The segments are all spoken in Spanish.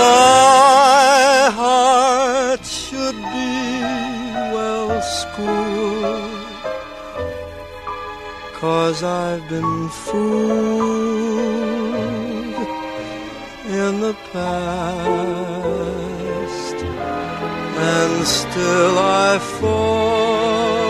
My heart should be well schooled, cause I've been fooled in the past, and still I fall.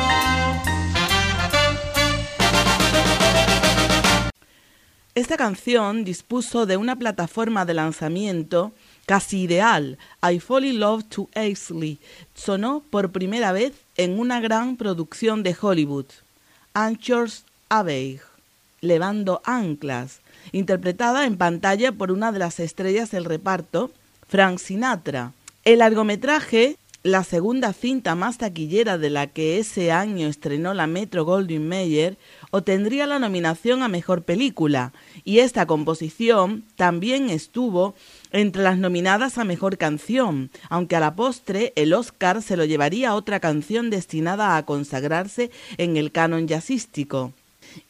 Esta canción dispuso de una plataforma de lanzamiento casi ideal. I Fall in Love to Aisley sonó por primera vez en una gran producción de Hollywood, Anchors Abbey. Levando Anclas, interpretada en pantalla por una de las estrellas del reparto, Frank Sinatra. El largometraje, la segunda cinta más taquillera de la que ese año estrenó la Metro Goldwyn Mayer, obtendría la nominación a Mejor Película, y esta composición también estuvo entre las nominadas a Mejor Canción, aunque a la postre el Oscar se lo llevaría otra canción destinada a consagrarse en el canon jazzístico.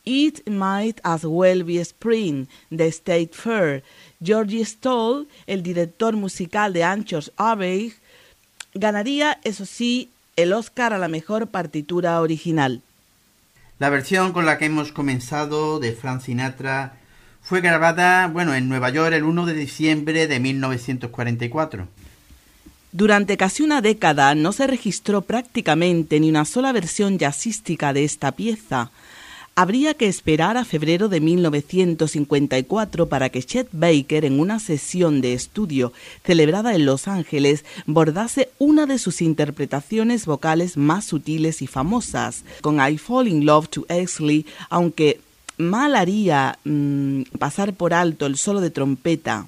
It Might As Well Be Spring de State Fair. Georgie Stoll, el director musical de Anchors Abbey, ganaría, eso sí, el Oscar a la mejor partitura original. La versión con la que hemos comenzado de Frank Sinatra fue grabada, bueno, en Nueva York el 1 de diciembre de 1944. Durante casi una década no se registró prácticamente ni una sola versión jazzística de esta pieza, habría que esperar a febrero de 1954 para que Chet Baker, en una sesión de estudio celebrada en Los Ángeles, bordase una de sus interpretaciones vocales más sutiles y famosas, con I Fall in Love to Exley, aunque mal haría mm, pasar por alto el solo de trompeta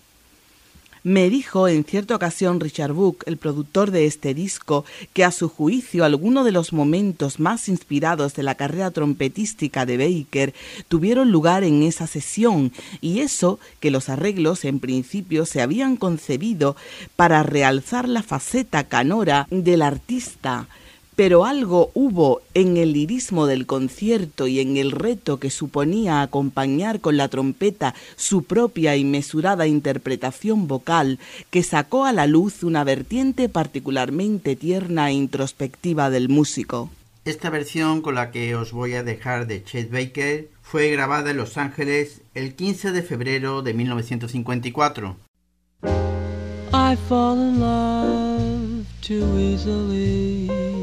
me dijo en cierta ocasión Richard Book, el productor de este disco, que a su juicio algunos de los momentos más inspirados de la carrera trompetística de Baker tuvieron lugar en esa sesión, y eso que los arreglos en principio se habían concebido para realzar la faceta canora del artista pero algo hubo en el lirismo del concierto y en el reto que suponía acompañar con la trompeta su propia y mesurada interpretación vocal que sacó a la luz una vertiente particularmente tierna e introspectiva del músico. Esta versión con la que os voy a dejar de Chet Baker fue grabada en Los Ángeles el 15 de febrero de 1954. I fall in love too easily.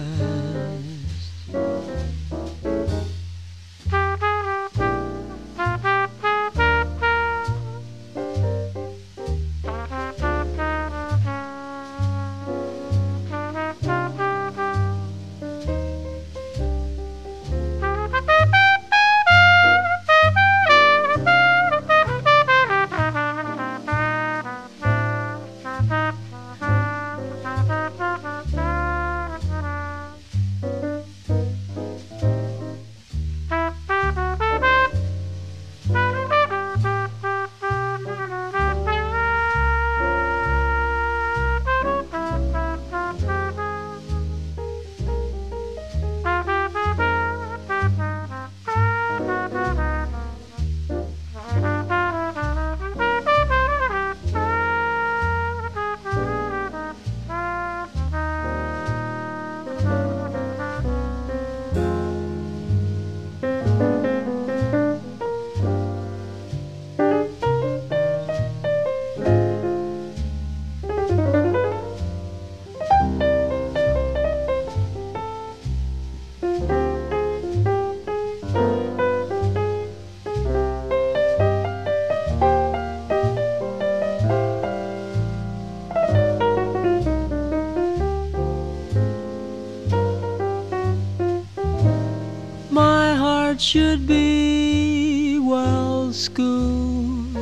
Should be well schooled.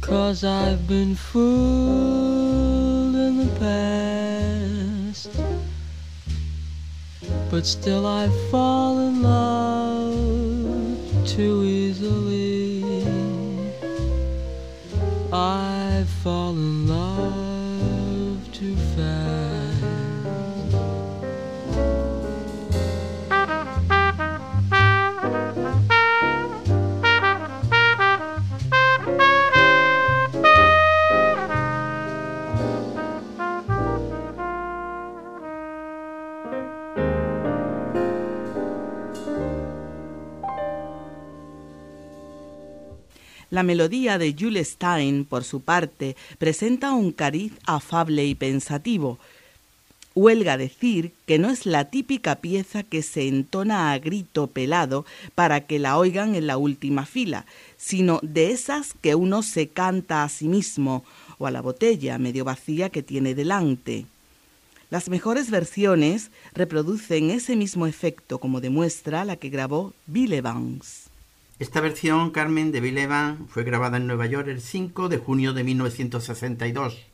Cause I've been fooled in the past. But still I fall in love La melodía de Jules Stein, por su parte, presenta un cariz afable y pensativo. Huelga decir que no es la típica pieza que se entona a grito pelado para que la oigan en la última fila, sino de esas que uno se canta a sí mismo o a la botella medio vacía que tiene delante. Las mejores versiones reproducen ese mismo efecto como demuestra la que grabó Bill Evans. Esta versión, Carmen, de Bill Evans, fue grabada en Nueva York el 5 de junio de 1962.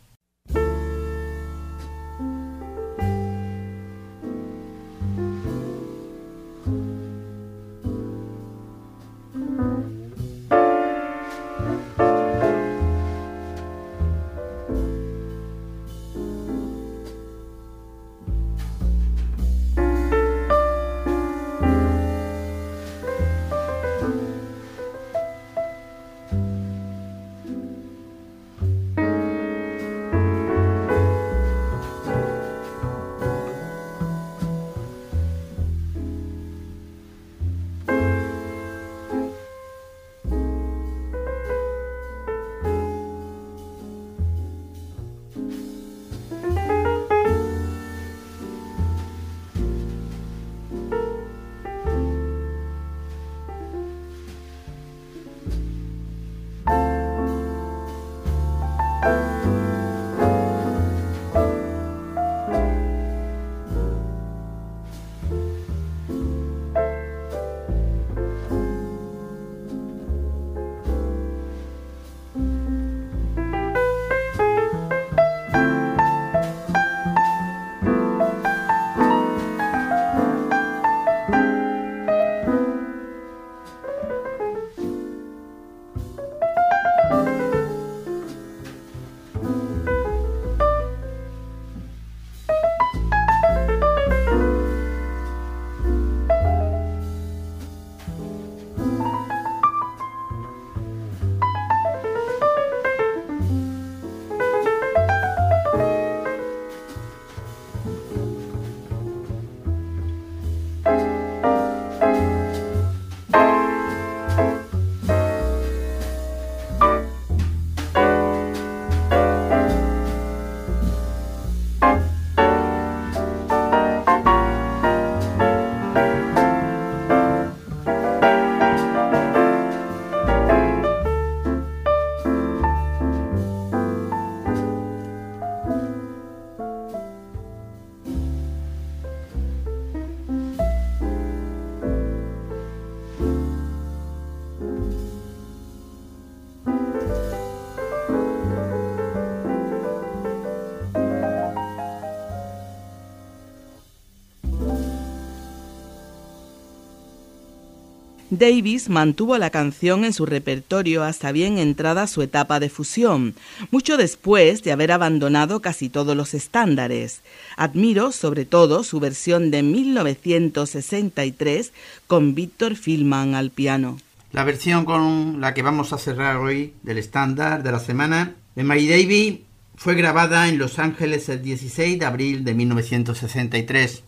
Davis mantuvo la canción en su repertorio hasta bien entrada su etapa de fusión, mucho después de haber abandonado casi todos los estándares. Admiro sobre todo su versión de 1963 con Víctor Filman al piano. La versión con la que vamos a cerrar hoy del estándar de la semana de Mary Davis fue grabada en Los Ángeles el 16 de abril de 1963.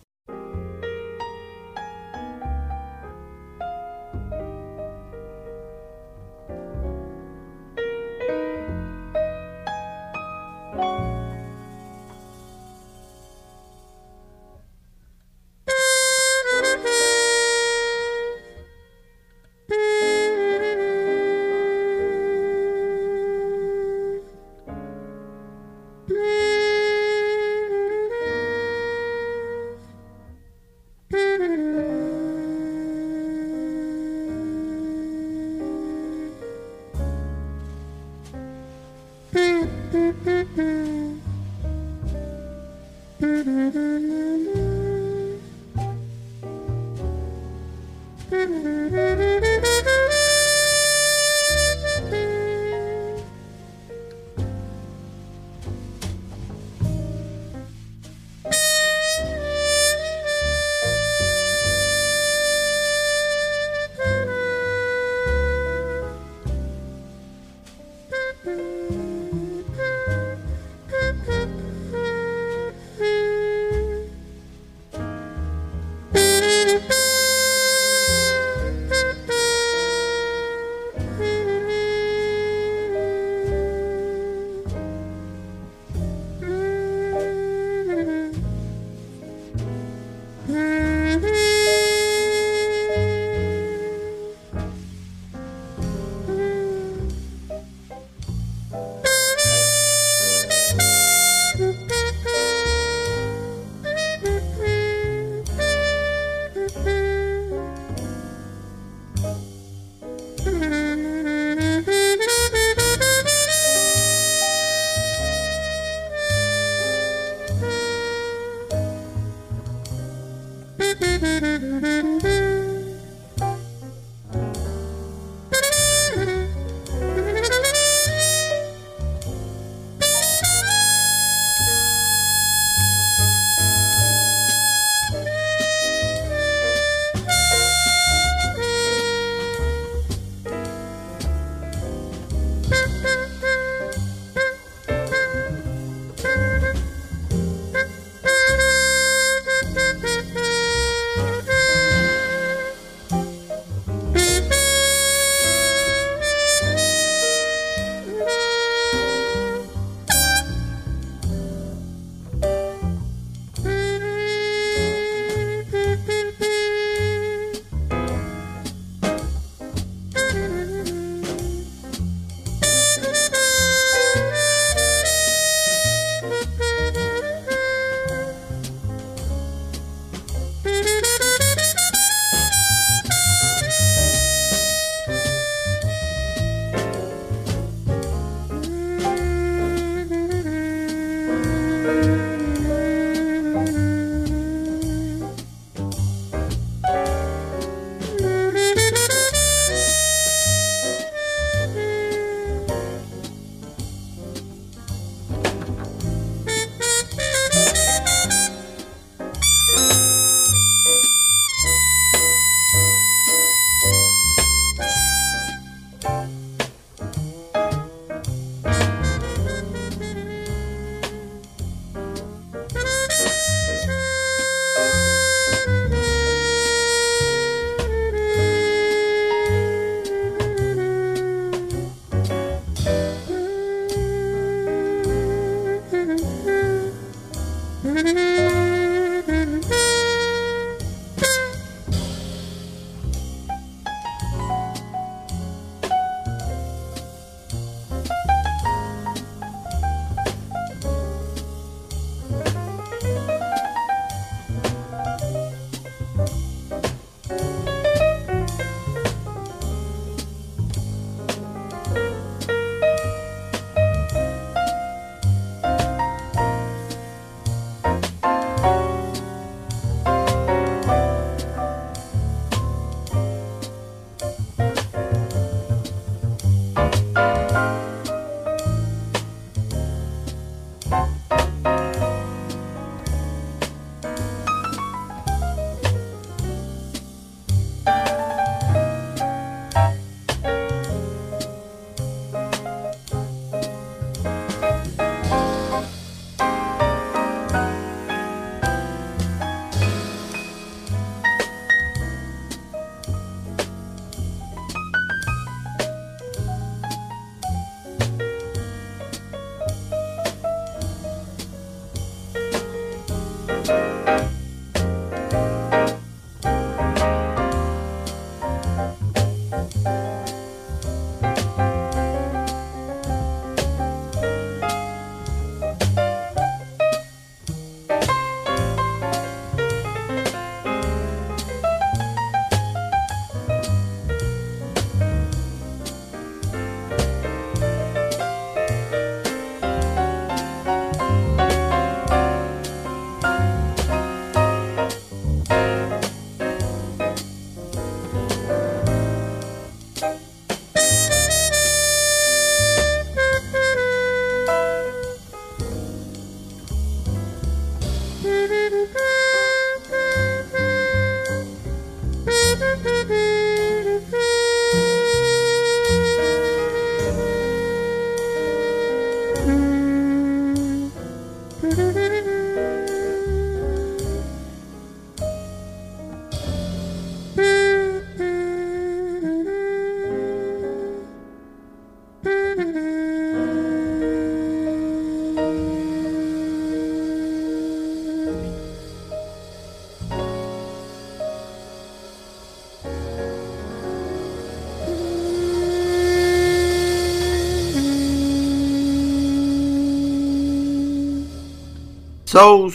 Zhou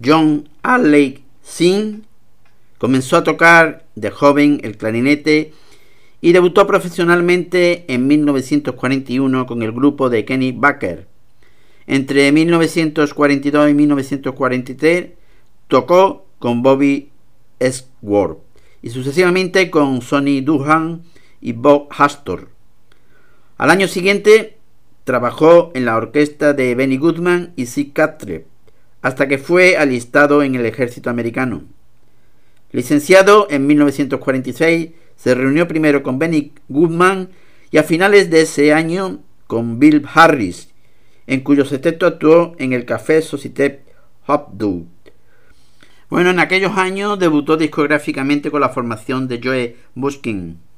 John Alley Xin, comenzó a tocar de joven el clarinete y debutó profesionalmente en 1941 con el grupo de Kenny Baker. Entre 1942 y 1943 tocó con Bobby Esworth y sucesivamente con Sonny Duhan y Bob Hastor. Al año siguiente trabajó en la orquesta de Benny Goodman y Sid Catre hasta que fue alistado en el ejército americano. Licenciado en 1946, se reunió primero con Benny Goodman y a finales de ese año con Bill Harris, en cuyo sexteto actuó en el Café Société Hopdou. Bueno, en aquellos años debutó discográficamente con la formación de Joe Buskin.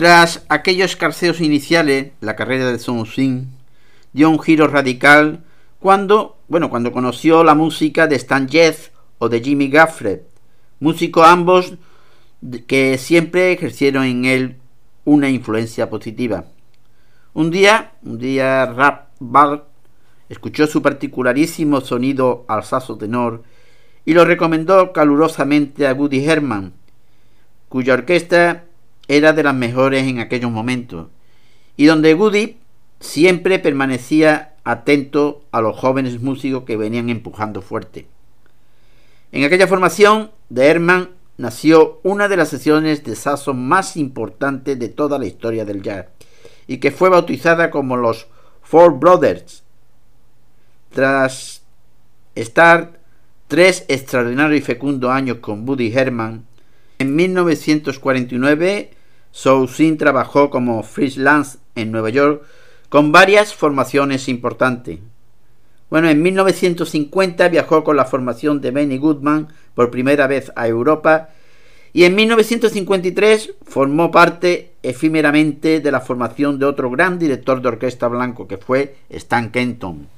Tras aquellos carceos iniciales, la carrera de Sun Sin dio un giro radical cuando, bueno, cuando conoció la música de Stan Getz o de Jimmy Gaffred, músicos ambos que siempre ejercieron en él una influencia positiva. Un día, un día Rap Bart escuchó su particularísimo sonido alzazo tenor y lo recomendó calurosamente a Woody Herman, cuya orquesta era de las mejores en aquellos momentos, y donde Woody siempre permanecía atento a los jóvenes músicos que venían empujando fuerte. En aquella formación de Herman nació una de las sesiones de saxo más importantes de toda la historia del jazz y que fue bautizada como los Four Brothers. Tras estar tres extraordinarios y fecundos años con Buddy Herman, en 1949 Soussin trabajó como freelance en Nueva York con varias formaciones importantes. Bueno, en 1950 viajó con la formación de Benny Goodman por primera vez a Europa y en 1953 formó parte efímeramente de la formación de otro gran director de orquesta blanco que fue Stan Kenton.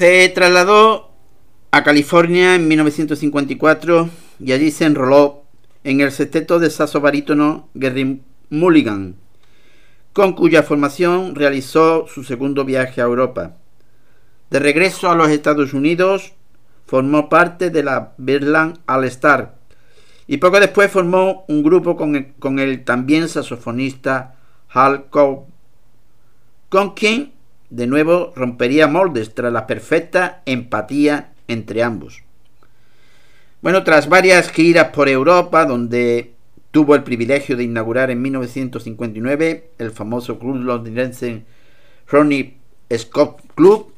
Se trasladó a California en 1954 y allí se enroló en el sexteto de saxo barítono Gary Mulligan, con cuya formación realizó su segundo viaje a Europa. De regreso a los Estados Unidos, formó parte de la Berlin All Star y poco después formó un grupo con el, también saxofonista Hal Cobb, con quien de nuevo rompería moldes tras la perfecta empatía entre ambos. Bueno, tras varias giras por Europa, donde tuvo el privilegio de inaugurar en 1959 el famoso club londinense Ronnie Scott Club,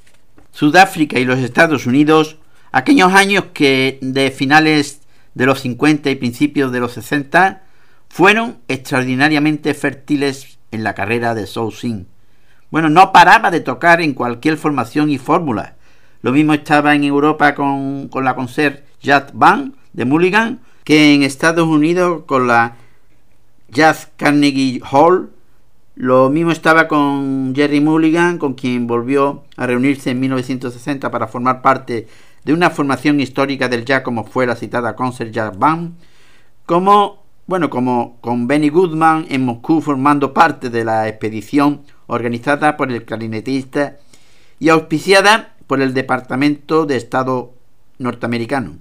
Sudáfrica y los Estados Unidos, aquellos años que de finales de los 50 y principios de los 60 fueron extraordinariamente fértiles en la carrera de Soul. Bueno, no paraba de tocar en cualquier formación y fórmula. Lo mismo estaba en Europa con, la concert Jazz Band de Mulligan que en Estados Unidos con la Jazz Carnegie Hall. Lo mismo estaba con Jerry Mulligan, con quien volvió a reunirse en 1960 para formar parte de una formación histórica del jazz como fue la citada Concert Jazz Band, como bueno, como con Benny Goodman en Moscú formando parte de la expedición organizada por el clarinetista y auspiciada por el Departamento de Estado norteamericano.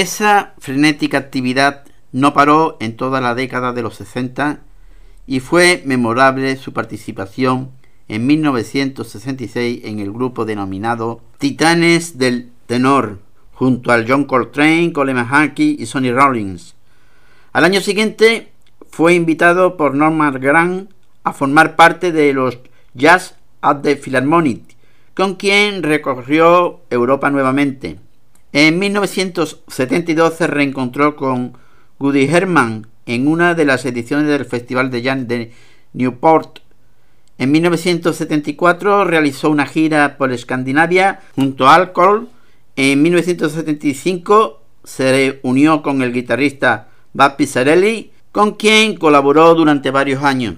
Esa frenética actividad no paró en toda la década de los 60 y fue memorable su participación en 1966 en el grupo denominado Titanes del Tenor, junto al John Coltrane, Coleman Harkey y Sonny Rollins. Al año siguiente fue invitado por Norman Grant a formar parte de los Jazz at the Philharmonic, con quien recorrió Europa nuevamente. En 1972 se reencontró con Woody Herman en una de las ediciones del Festival de Jazz de Newport. En 1974 realizó una gira por Escandinavia junto a Alcohol. En 1975 se unió con el guitarrista Bob Pizzarelli, con quien colaboró durante varios años.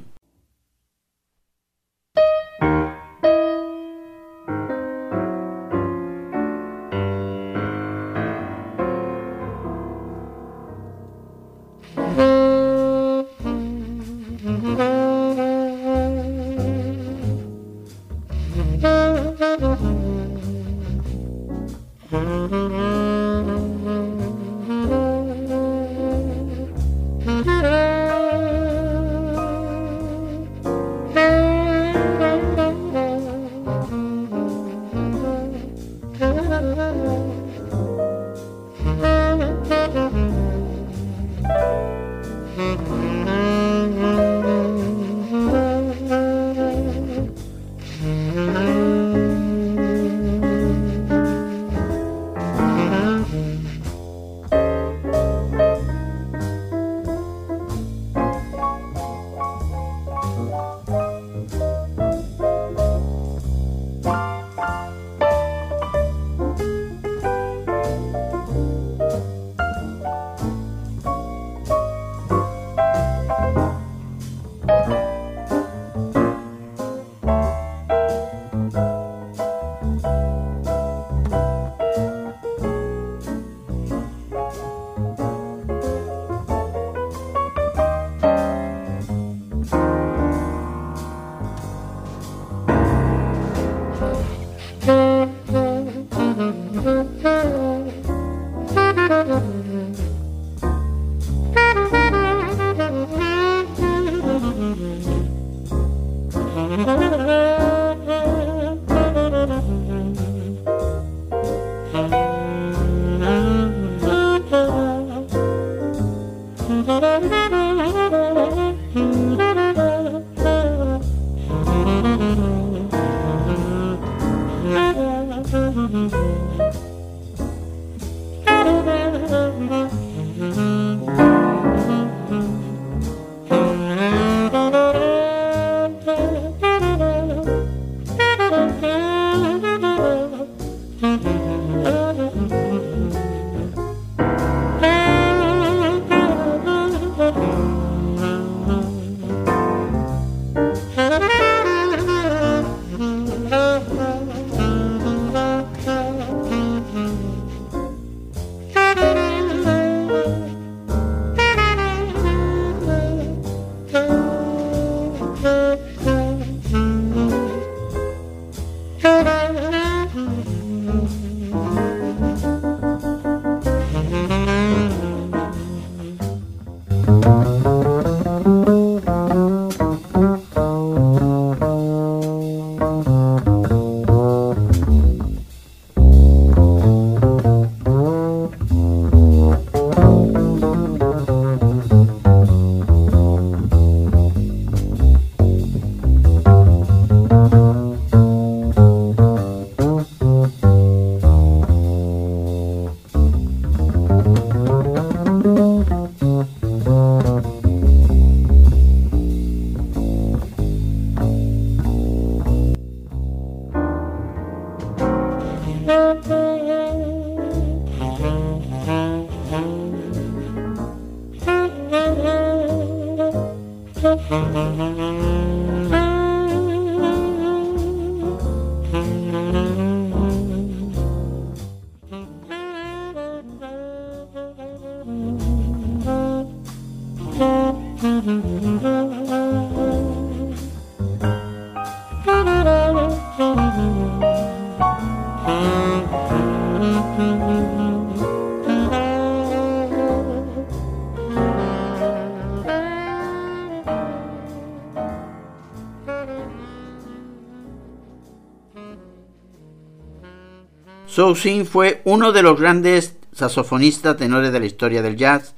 Soussin fue uno de los grandes saxofonistas tenores de la historia del jazz,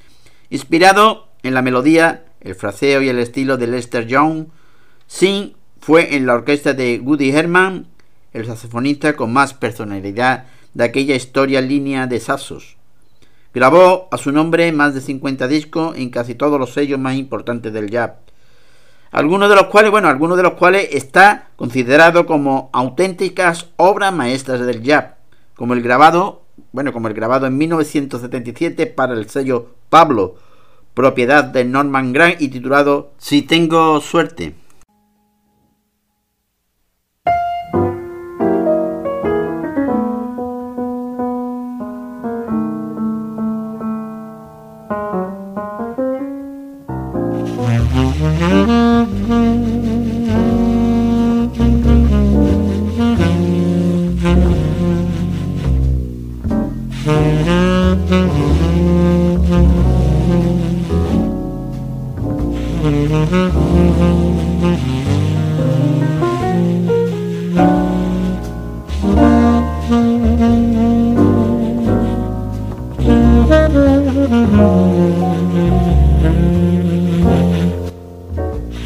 inspirado en la melodía, el fraseo y el estilo de Lester Young. Sin fue en la orquesta de Woody Herman el saxofonista con más personalidad de aquella historia línea de saxos. Grabó a su nombre más de 50 discos en casi todos los sellos más importantes del jazz. Algunos de los cuales, bueno, algunos de los cuales está considerado como auténticas obras maestras del jazz, como el grabado, bueno, como el grabado en 1977 para el sello Pablo, propiedad de Norman Grant y titulado Si tengo suerte.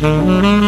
Mm-hmm.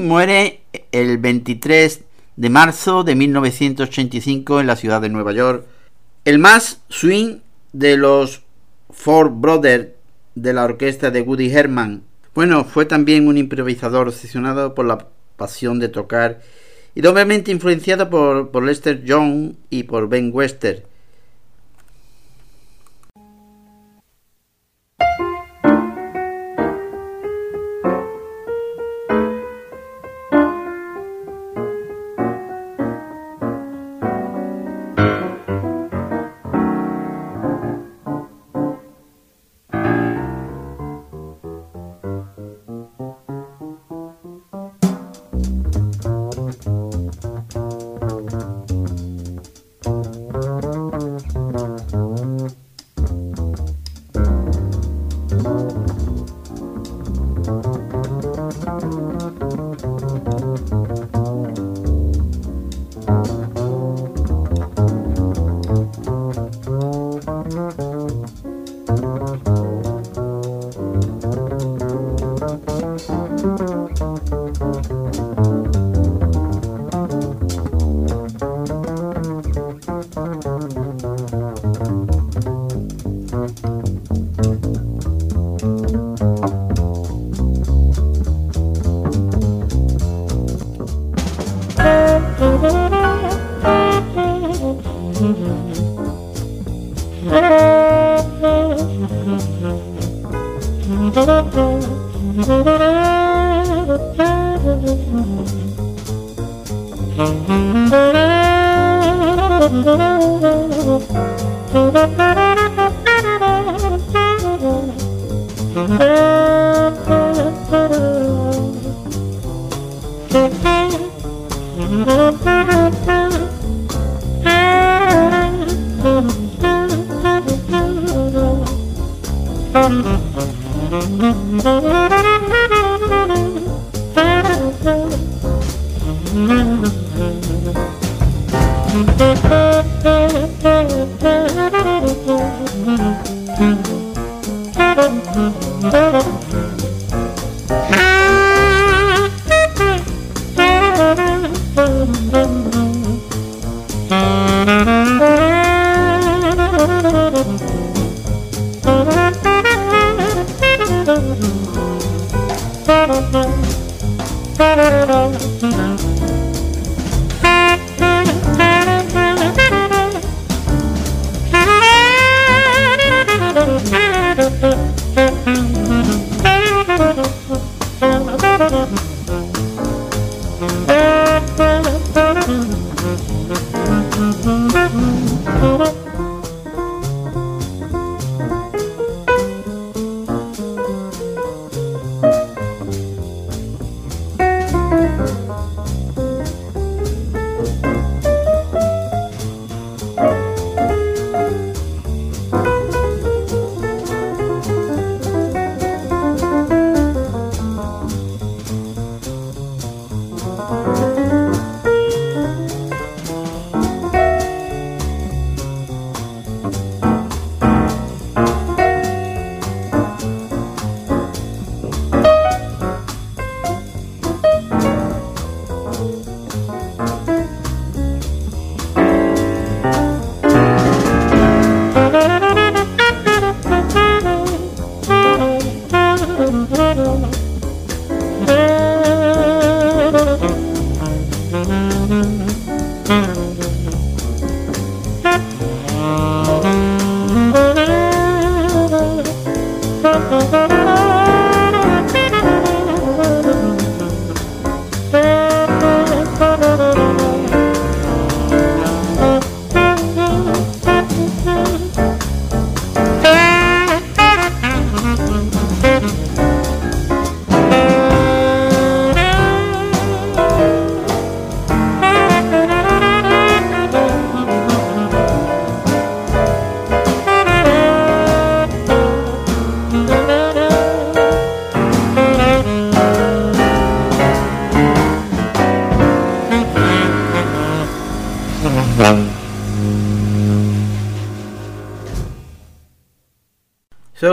Muere el 23 de marzo de 1985 en la ciudad de Nueva York. El más swing de los Four Brothers de la orquesta de Woody Herman. Bueno, fue también un improvisador obsesionado por la pasión de tocar y doblemente influenciado por, por Lester Young y por Ben Wester.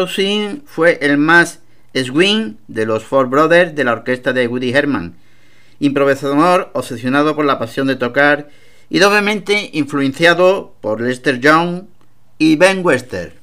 So Sin fue el más swing de los Four Brothers de la orquesta de Woody Herman, improvisador obsesionado por la pasión de tocar y doblemente influenciado por Lester Young y Ben Wester.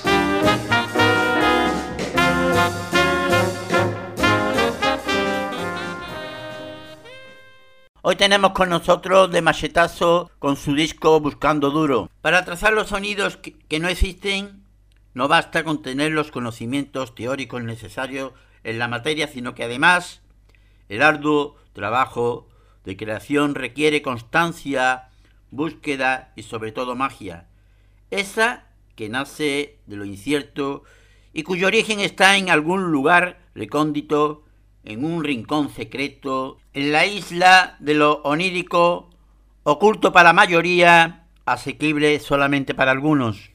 Hoy tenemos con nosotros de machetazo con su disco Buscando Duro. Para trazar los sonidos que, que no existen, no basta con tener los conocimientos teóricos necesarios en la materia, sino que además el arduo trabajo de creación requiere constancia, búsqueda y sobre todo magia. Esa que nace de lo incierto y cuyo origen está en algún lugar recóndito, en un rincón secreto, en la isla de lo onírico, oculto para la mayoría, asequible solamente para algunos.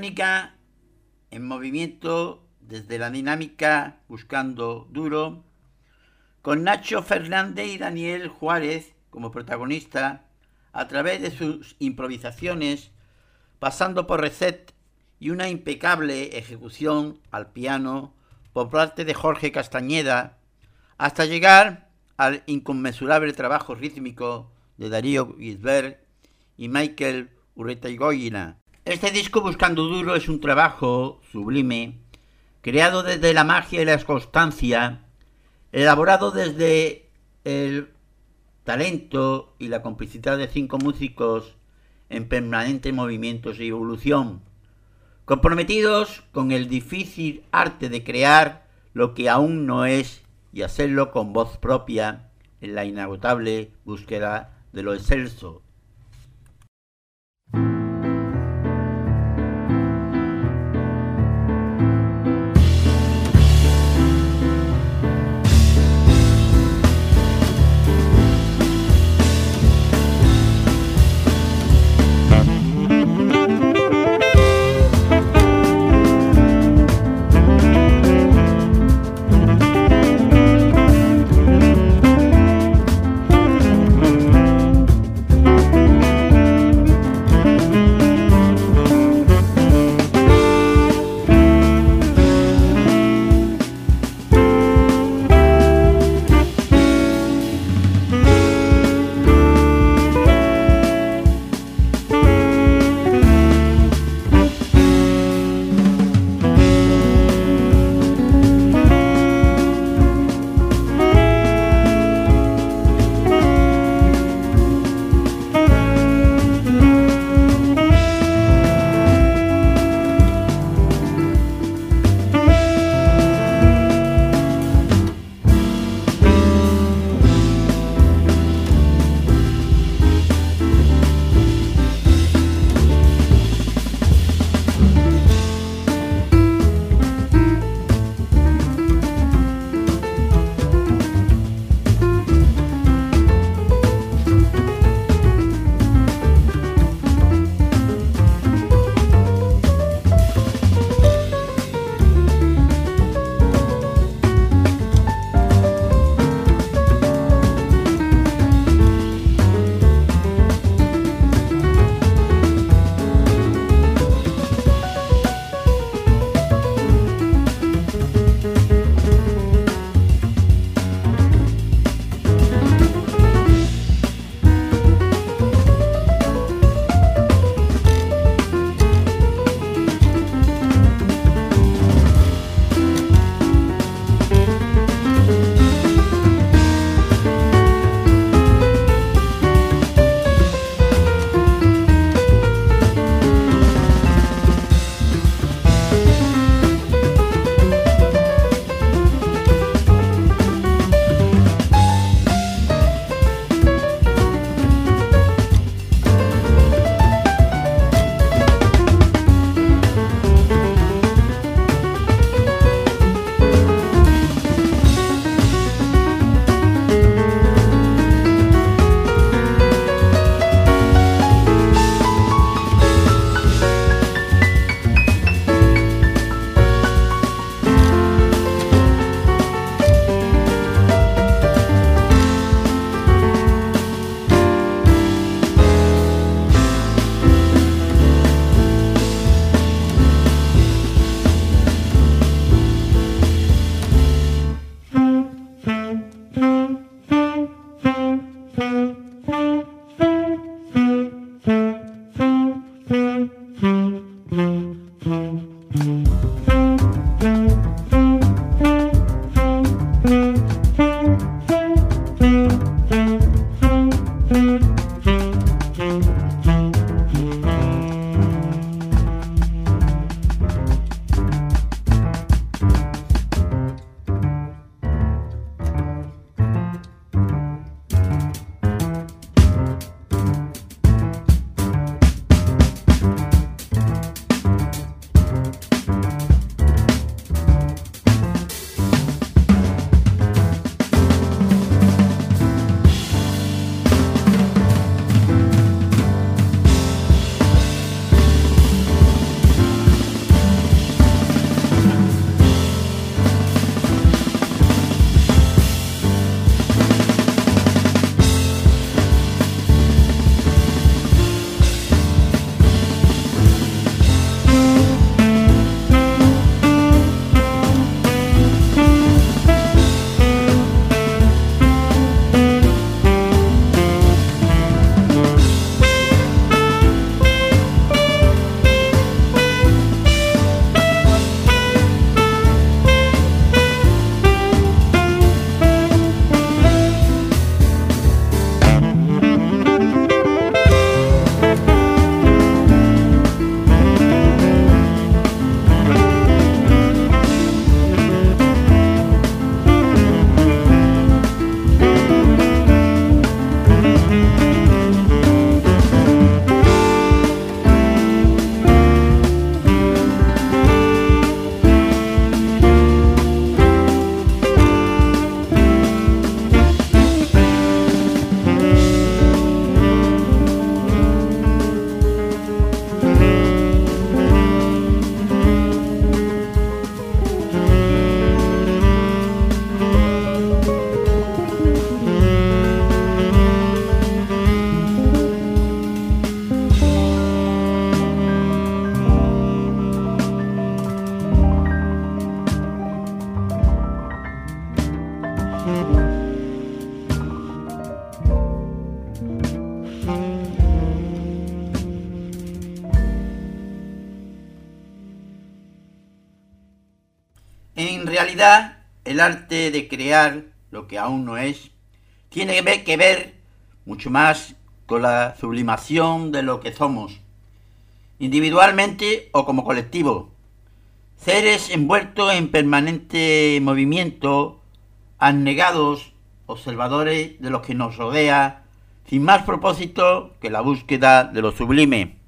Orgánica en movimiento desde la dinámica buscando duro, con Nacho Fernández y Daniel Juárez como protagonista a través de sus improvisaciones, pasando por reset y una impecable ejecución al piano por parte de Jorge Castañeda, hasta llegar al inconmensurable trabajo rítmico de Darío Gisbert y Michael Urretaigoyina. Este disco Buscando Duro es un trabajo sublime, creado desde la magia y la constancia, elaborado desde el talento y la complicidad de cinco músicos en permanente movimientos y evolución, comprometidos con el difícil arte de crear lo que aún no es y hacerlo con voz propia en la inagotable búsqueda de lo excelso. De crear lo que aún no es tiene que ver, que ver mucho más con la sublimación de lo que somos, individualmente o como colectivo. Seres envueltos en permanente movimiento, anegados, observadores de lo que nos rodea, sin más propósito que la búsqueda de lo sublime.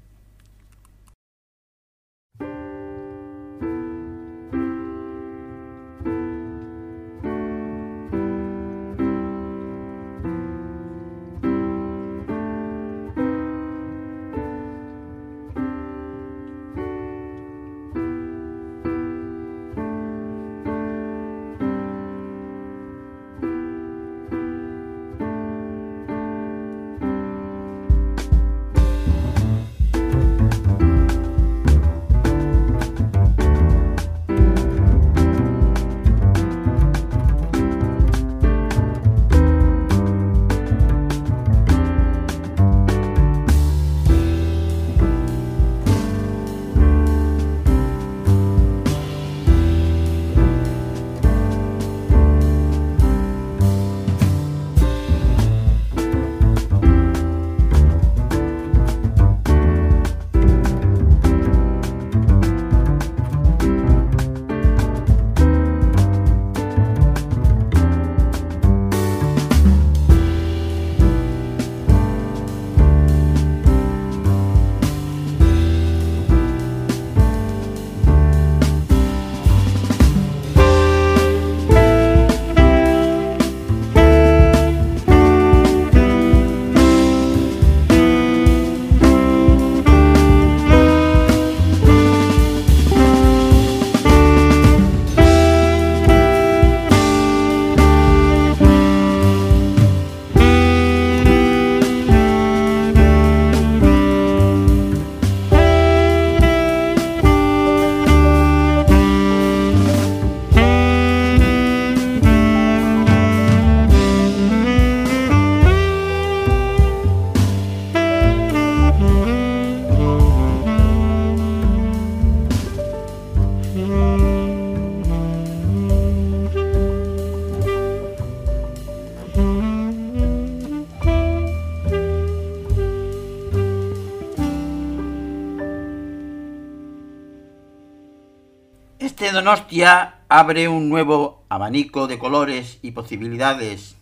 Donostia abre un nuevo abanico de colores y posibilidades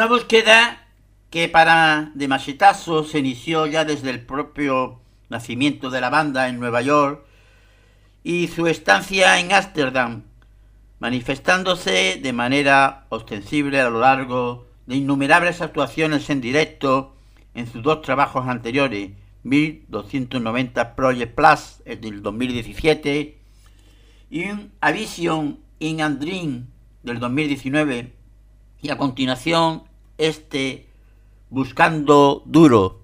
Una búsqueda que para De Machetazo se inició ya desde el propio nacimiento de la banda en Nueva York y su estancia en Ámsterdam, manifestándose de manera ostensible a lo largo de innumerables actuaciones en directo en sus dos trabajos anteriores, 1290 Project Plus, el del 2017, y un A Vision in a Dream del 2019, y a continuación este Buscando Duro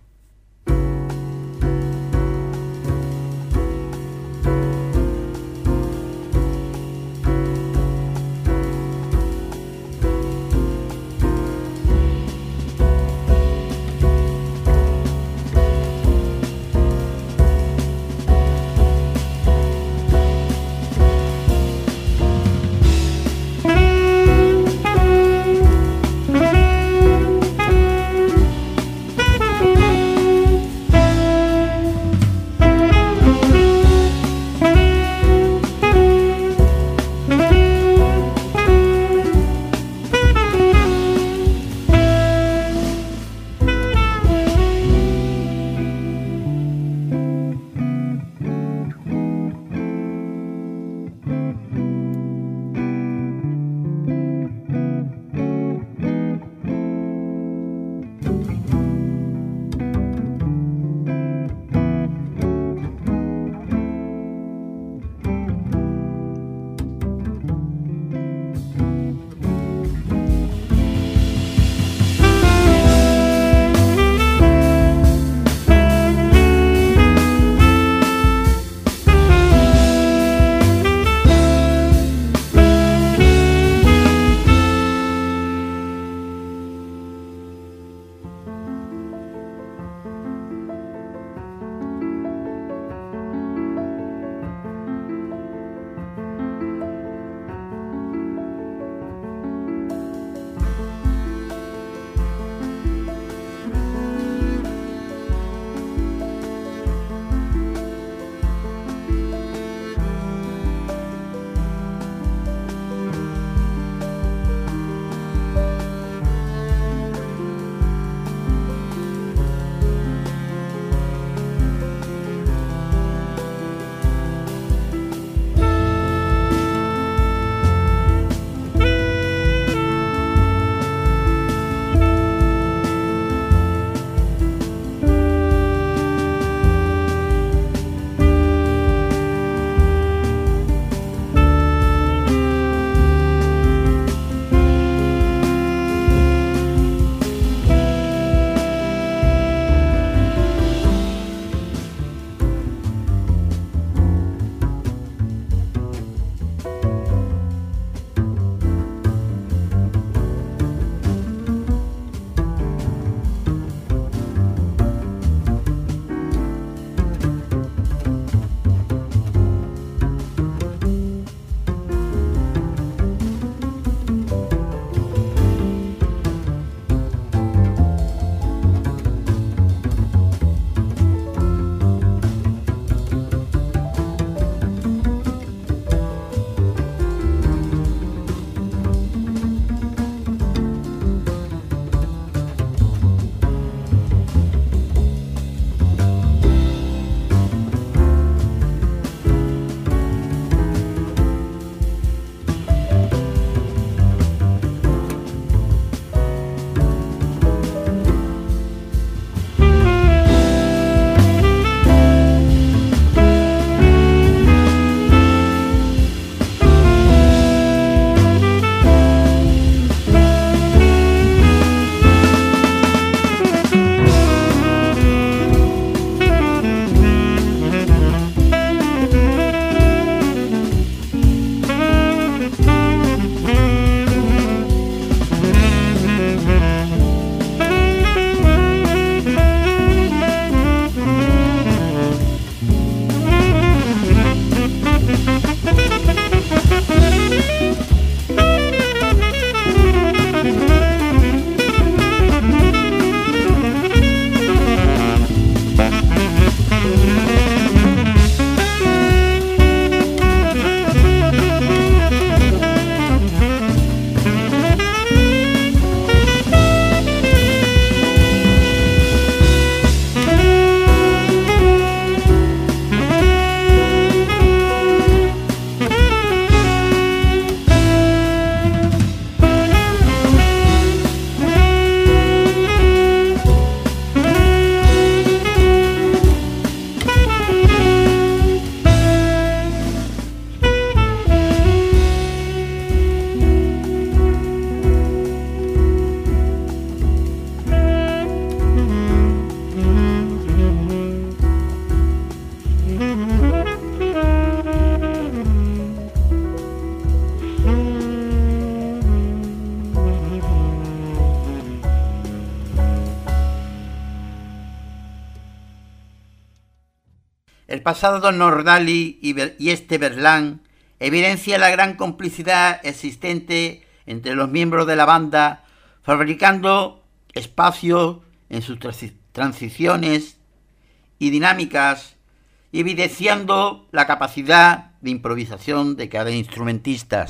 pasado Don Nordali y, este Berlán evidencia la gran complicidad existente entre los miembros de la banda, fabricando espacio en sus transiciones y dinámicas evidenciando la capacidad de improvisación de cada instrumentista.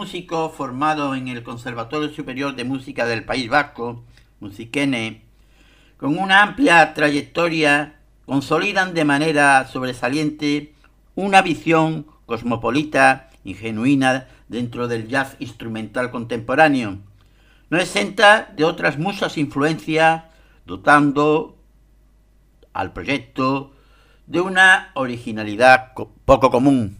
Cinco músicos formados en el Conservatorio Superior de Música del País Vasco, Musiquene, con una amplia trayectoria, consolidan de manera sobresaliente una visión cosmopolita y genuina dentro del jazz instrumental contemporáneo, no exenta de otras muchas influencias, dotando al proyecto de una originalidad poco común.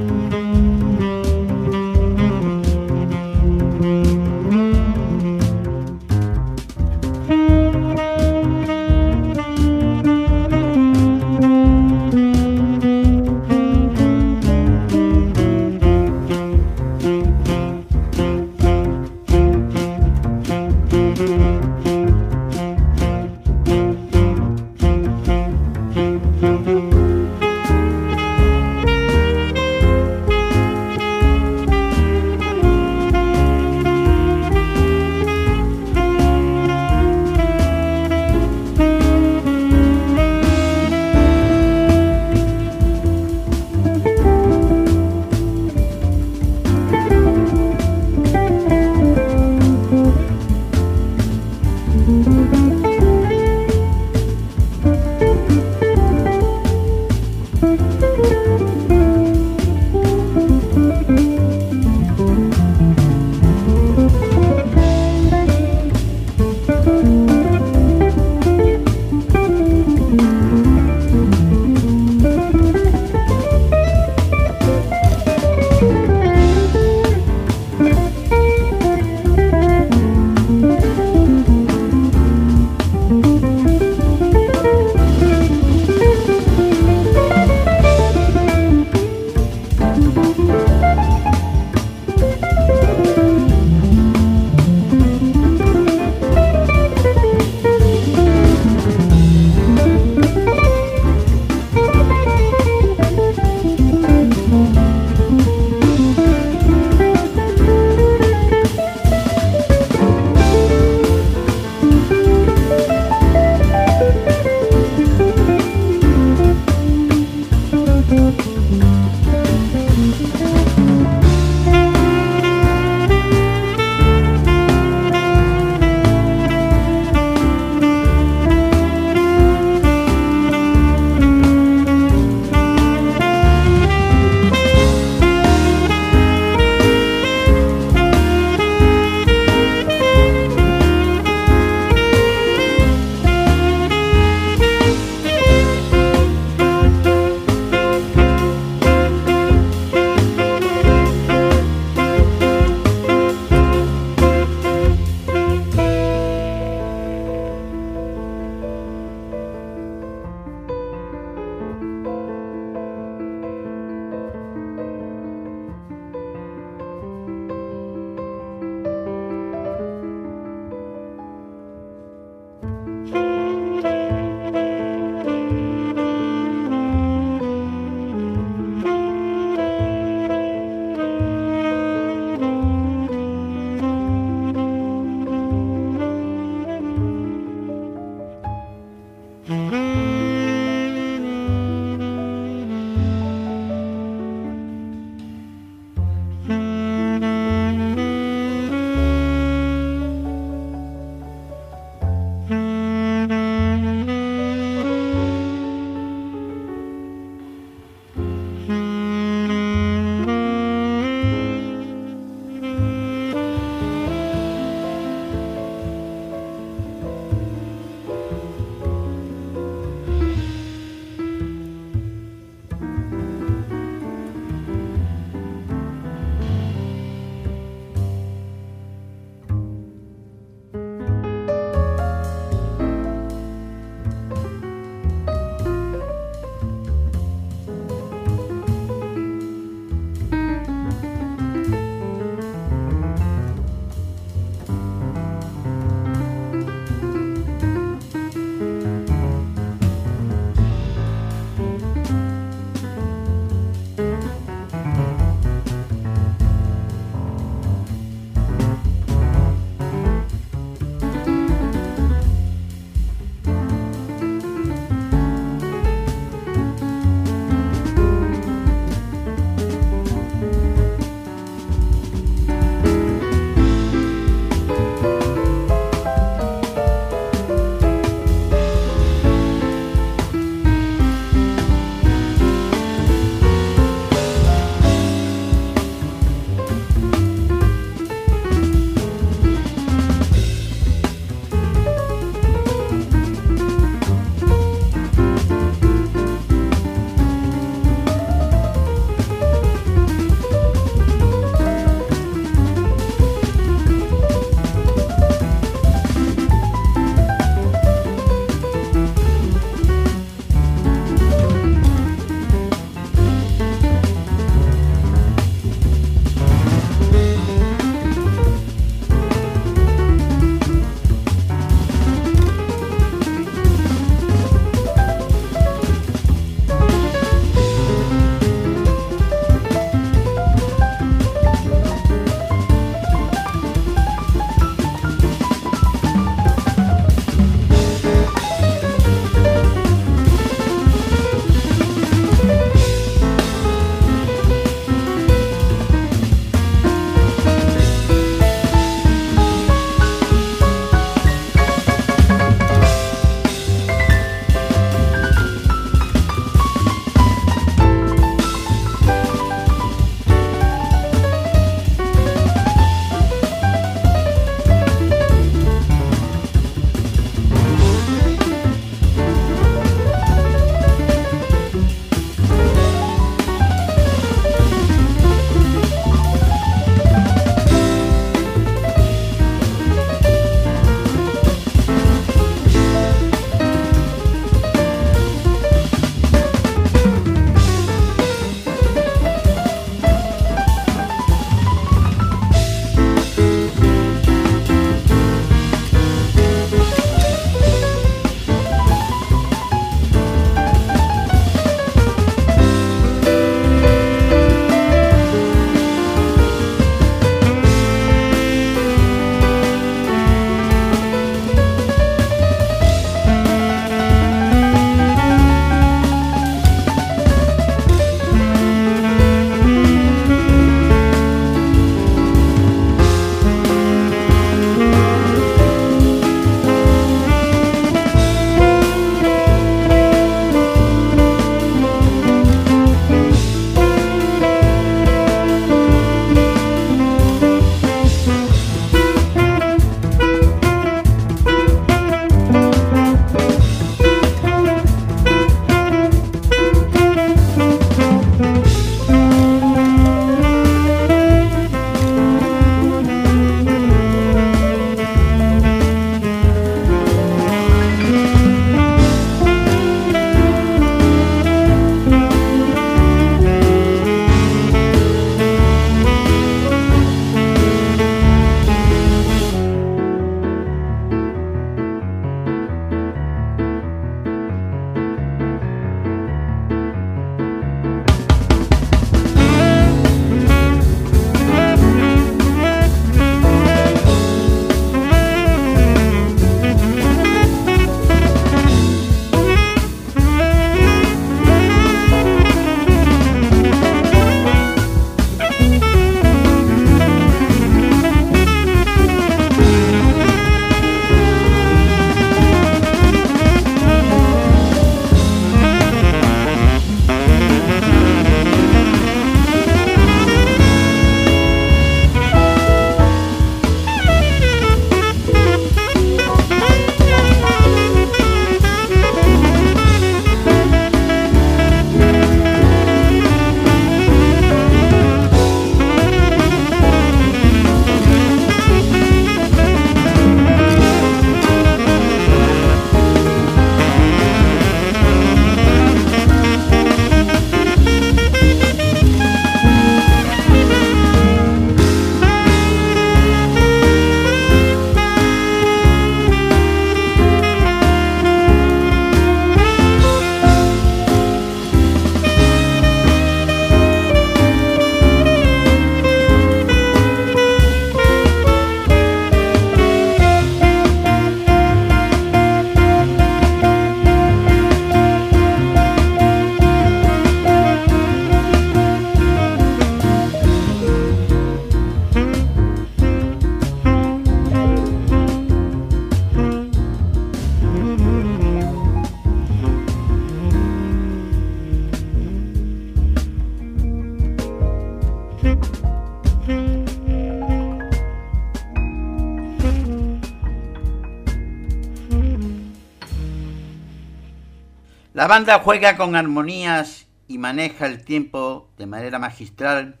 La banda juega con armonías y maneja el tiempo de manera magistral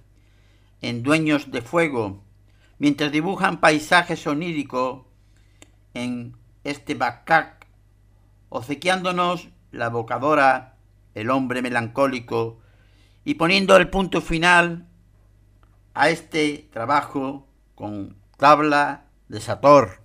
en Dueños de Fuego, mientras dibujan paisajes oníricos en este bacac, obsequiándonos la evocadora El hombre melancólico y poniendo el punto final a este trabajo con tabla de Sator.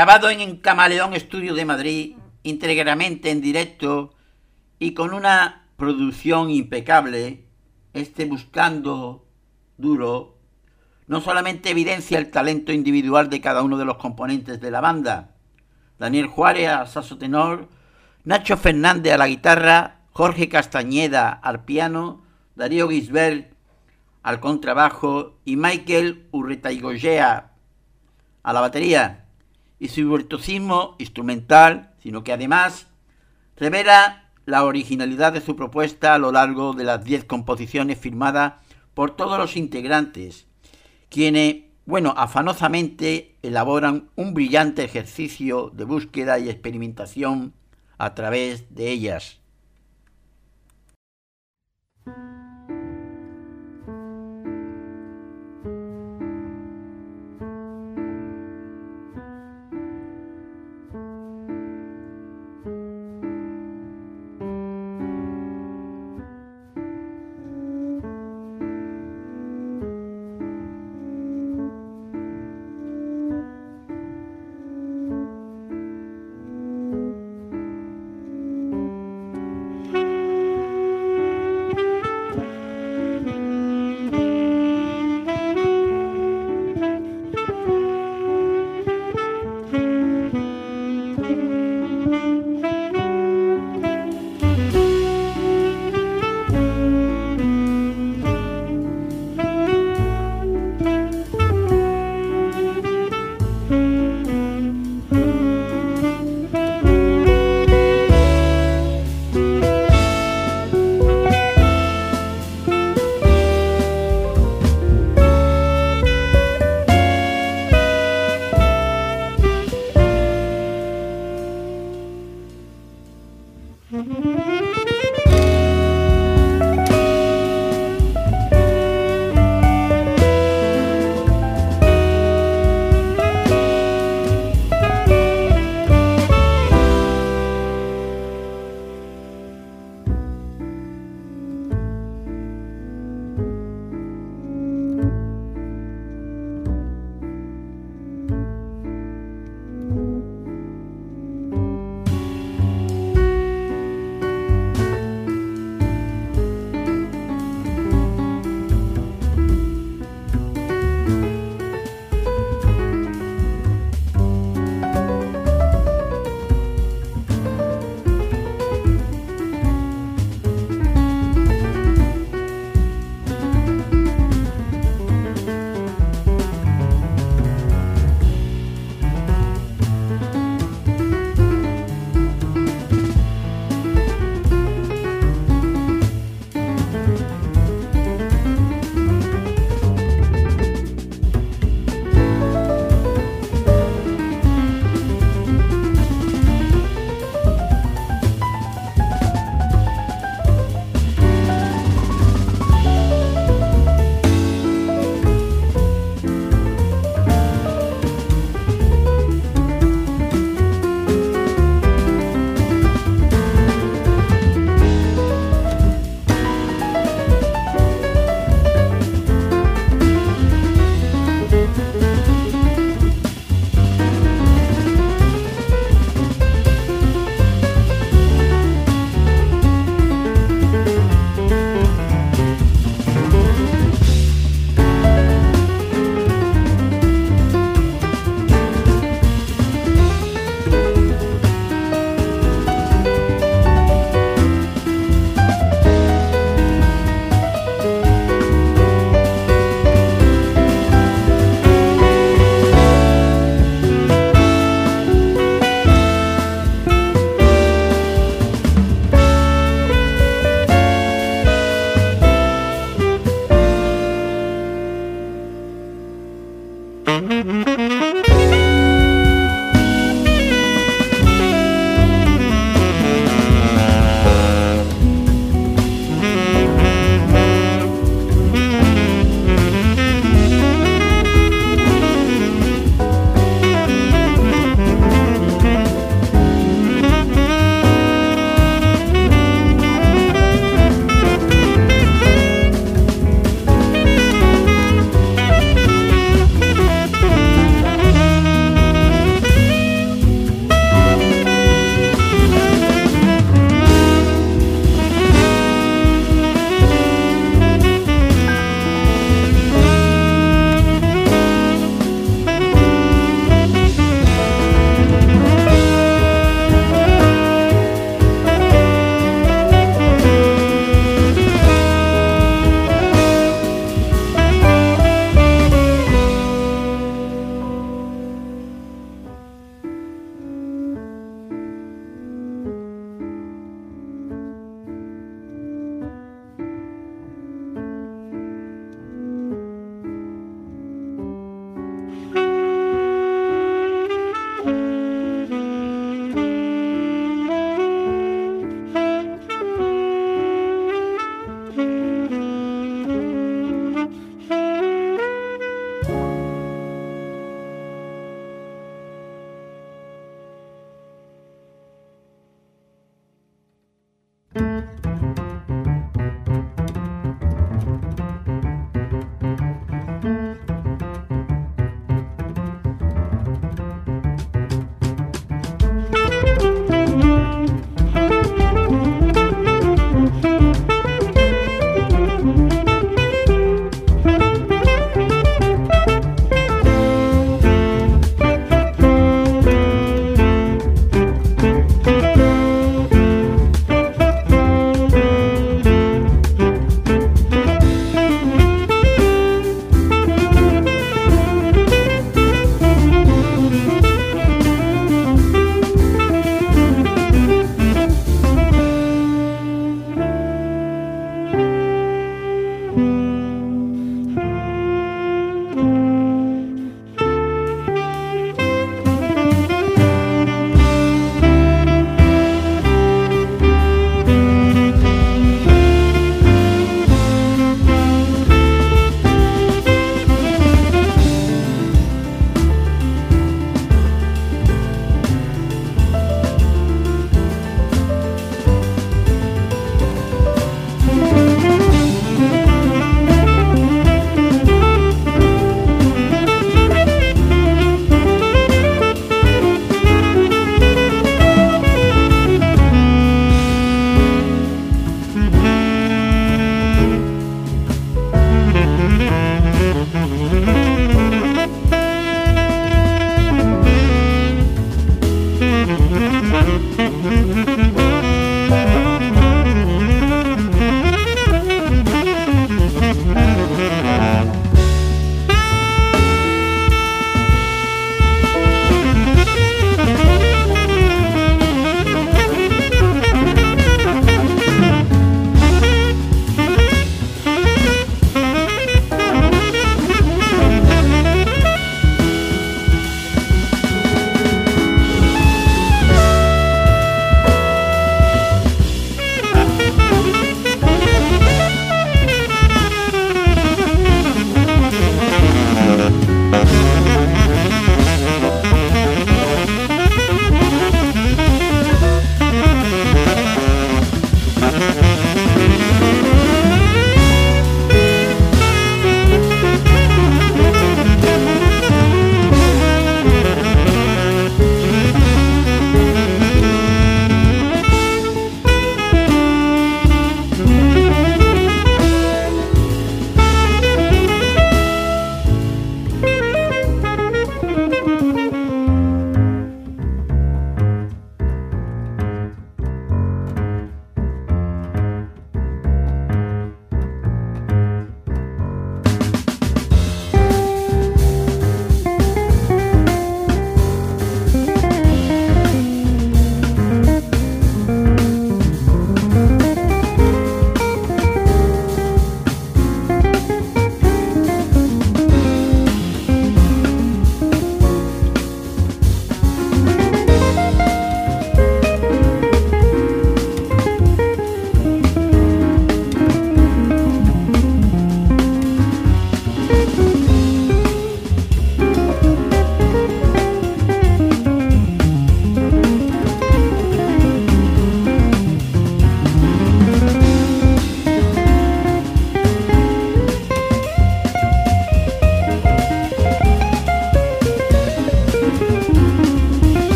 Grabado en Camaleón Estudio de Madrid, íntegramente en directo y con una producción impecable, este buscando duro, no solamente evidencia el talento individual de cada uno de los componentes de la banda, Daniel Juárez a saxo tenor, Nacho Fernández a la guitarra, Jorge Castañeda al piano, Darío Gisbert al contrabajo y Michael Urretaigoyea a la batería y su virtuosismo instrumental, sino que además revela la originalidad de su propuesta a lo largo de las diez composiciones firmadas por todos los integrantes, quienes, bueno, afanosamente elaboran un brillante ejercicio de búsqueda y experimentación a través de ellas.